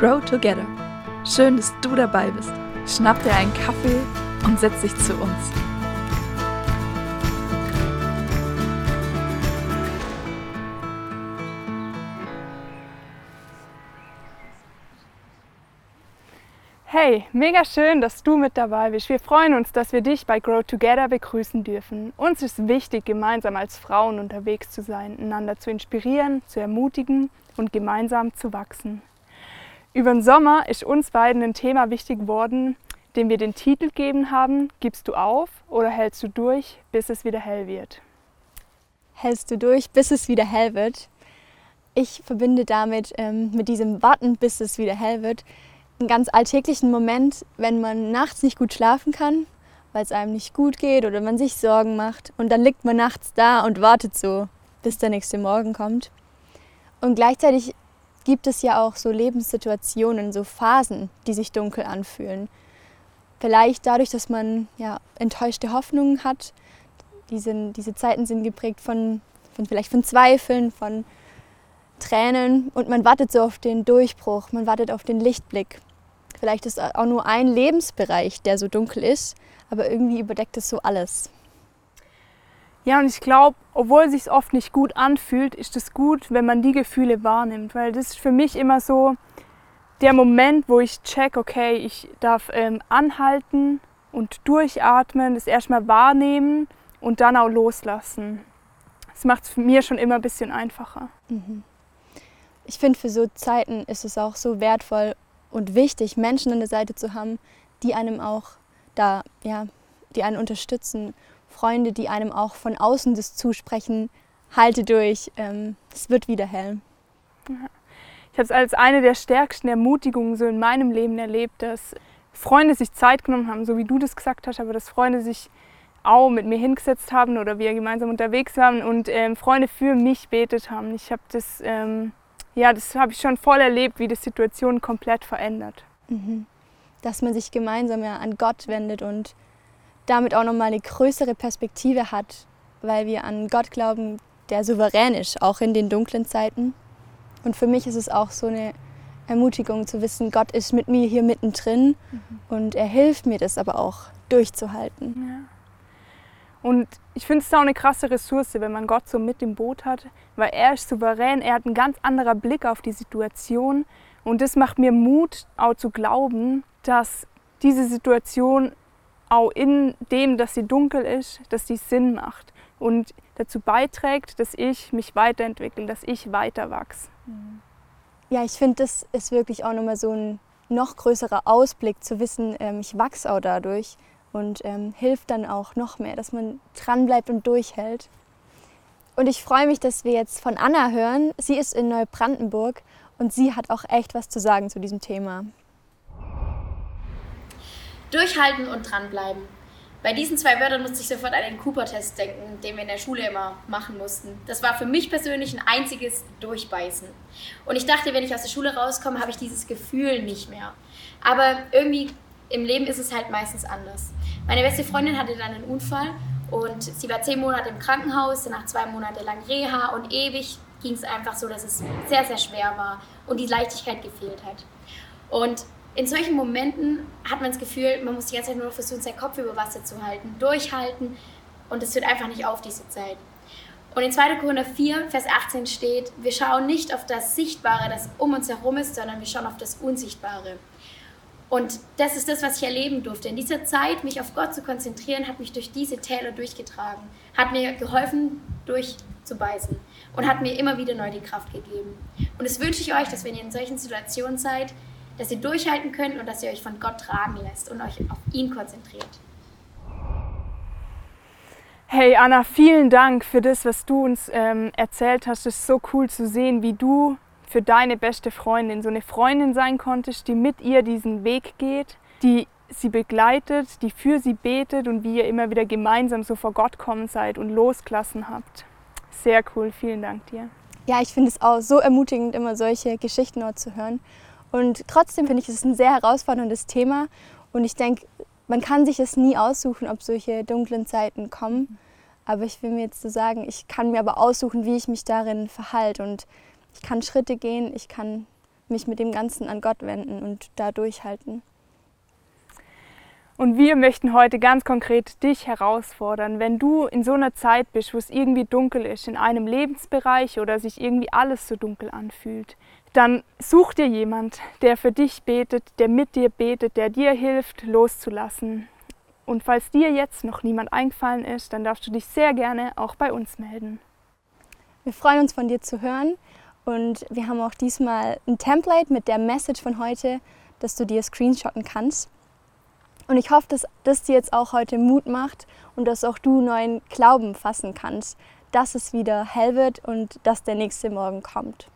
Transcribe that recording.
Grow Together. Schön, dass du dabei bist. Schnapp dir einen Kaffee und setz dich zu uns. Hey, mega schön, dass du mit dabei bist. Wir freuen uns, dass wir dich bei Grow Together begrüßen dürfen. Uns ist wichtig, gemeinsam als Frauen unterwegs zu sein, einander zu inspirieren, zu ermutigen und gemeinsam zu wachsen. Über den Sommer ist uns beiden ein Thema wichtig geworden, dem wir den Titel gegeben haben, Gibst du auf oder hältst du durch, bis es wieder hell wird? Hältst du durch, bis es wieder hell wird? Ich verbinde damit, ähm, mit diesem Warten, bis es wieder hell wird, einen ganz alltäglichen Moment, wenn man nachts nicht gut schlafen kann, weil es einem nicht gut geht oder man sich Sorgen macht. Und dann liegt man nachts da und wartet so, bis der nächste Morgen kommt. Und gleichzeitig gibt es ja auch so Lebenssituationen, so Phasen, die sich dunkel anfühlen. Vielleicht dadurch, dass man ja, enttäuschte Hoffnungen hat. Die sind, diese Zeiten sind geprägt von, von vielleicht von Zweifeln, von Tränen und man wartet so auf den Durchbruch, man wartet auf den Lichtblick. Vielleicht ist auch nur ein Lebensbereich, der so dunkel ist, aber irgendwie überdeckt es so alles. Ja, und ich glaube, obwohl es sich oft nicht gut anfühlt, ist es gut, wenn man die Gefühle wahrnimmt, weil das ist für mich immer so der Moment, wo ich check, okay, ich darf ähm, anhalten und durchatmen, das erstmal wahrnehmen und dann auch loslassen. Das macht es mir schon immer ein bisschen einfacher. Mhm. Ich finde, für so Zeiten ist es auch so wertvoll und wichtig, Menschen an der Seite zu haben, die einem auch da, ja, die einen unterstützen Freunde, die einem auch von außen das zusprechen, halte durch, ähm, es wird wieder hell. Ich habe es als eine der stärksten Ermutigungen so in meinem Leben erlebt, dass Freunde sich Zeit genommen haben, so wie du das gesagt hast, aber dass Freunde sich auch mit mir hingesetzt haben oder wir gemeinsam unterwegs waren und ähm, Freunde für mich betet haben. Ich habe das, ähm, ja, das habe ich schon voll erlebt, wie die Situation komplett verändert. Mhm. Dass man sich gemeinsam ja an Gott wendet und damit auch nochmal eine größere Perspektive hat, weil wir an Gott glauben, der souverän ist, auch in den dunklen Zeiten. Und für mich ist es auch so eine Ermutigung zu wissen, Gott ist mit mir hier mittendrin mhm. und er hilft mir das aber auch durchzuhalten. Ja. Und ich finde es auch eine krasse Ressource, wenn man Gott so mit im Boot hat, weil er ist souverän, er hat einen ganz anderen Blick auf die Situation und das macht mir Mut, auch zu glauben, dass diese Situation auch in dem, dass sie dunkel ist, dass die Sinn macht und dazu beiträgt, dass ich mich weiterentwickle, dass ich weiter wachse. Ja, ich finde, das ist wirklich auch nochmal so ein noch größerer Ausblick zu wissen, ähm, ich wachse auch dadurch und ähm, hilft dann auch noch mehr, dass man dranbleibt und durchhält. Und ich freue mich, dass wir jetzt von Anna hören. Sie ist in Neubrandenburg und sie hat auch echt was zu sagen zu diesem Thema. Durchhalten und dranbleiben. Bei diesen zwei Wörtern musste ich sofort an den Cooper-Test denken, den wir in der Schule immer machen mussten. Das war für mich persönlich ein einziges Durchbeißen. Und ich dachte, wenn ich aus der Schule rauskomme, habe ich dieses Gefühl nicht mehr. Aber irgendwie im Leben ist es halt meistens anders. Meine beste Freundin hatte dann einen Unfall und sie war zehn Monate im Krankenhaus, danach zwei Monate lang Reha und ewig ging es einfach so, dass es sehr, sehr schwer war und die Leichtigkeit gefehlt hat. Und in solchen Momenten hat man das Gefühl, man muss die ganze Zeit nur versuchen, seinen Kopf über Wasser zu halten, durchhalten und es hört einfach nicht auf, diese Zeit. Und in 2. Korinther 4, Vers 18 steht, wir schauen nicht auf das Sichtbare, das um uns herum ist, sondern wir schauen auf das Unsichtbare. Und das ist das, was ich erleben durfte. In dieser Zeit, mich auf Gott zu konzentrieren, hat mich durch diese Täler durchgetragen, hat mir geholfen, durchzubeißen und hat mir immer wieder neu die Kraft gegeben. Und das wünsche ich euch, dass wenn ihr in solchen Situationen seid, dass ihr durchhalten könnt und dass ihr euch von Gott tragen lässt und euch auf ihn konzentriert. Hey Anna, vielen Dank für das, was du uns ähm, erzählt hast. Es ist so cool zu sehen, wie du für deine beste Freundin so eine Freundin sein konntest, die mit ihr diesen Weg geht, die sie begleitet, die für sie betet und wie ihr immer wieder gemeinsam so vor Gott kommen seid und losgelassen habt. Sehr cool, vielen Dank dir. Ja, ich finde es auch so ermutigend, immer solche Geschichten zu hören. Und trotzdem finde ich es ein sehr herausforderndes Thema. Und ich denke, man kann sich es nie aussuchen, ob solche dunklen Zeiten kommen. Aber ich will mir jetzt so sagen, ich kann mir aber aussuchen, wie ich mich darin verhalte. Und ich kann Schritte gehen, ich kann mich mit dem Ganzen an Gott wenden und da durchhalten. Und wir möchten heute ganz konkret dich herausfordern, wenn du in so einer Zeit bist, wo es irgendwie dunkel ist, in einem Lebensbereich oder sich irgendwie alles so dunkel anfühlt, dann such dir jemand, der für dich betet, der mit dir betet, der dir hilft, loszulassen. Und falls dir jetzt noch niemand eingefallen ist, dann darfst du dich sehr gerne auch bei uns melden. Wir freuen uns von dir zu hören und wir haben auch diesmal ein Template mit der Message von heute, dass du dir screenshotten kannst. Und ich hoffe, dass das dir jetzt auch heute Mut macht und dass auch du neuen Glauben fassen kannst, dass es wieder hell wird und dass der nächste Morgen kommt.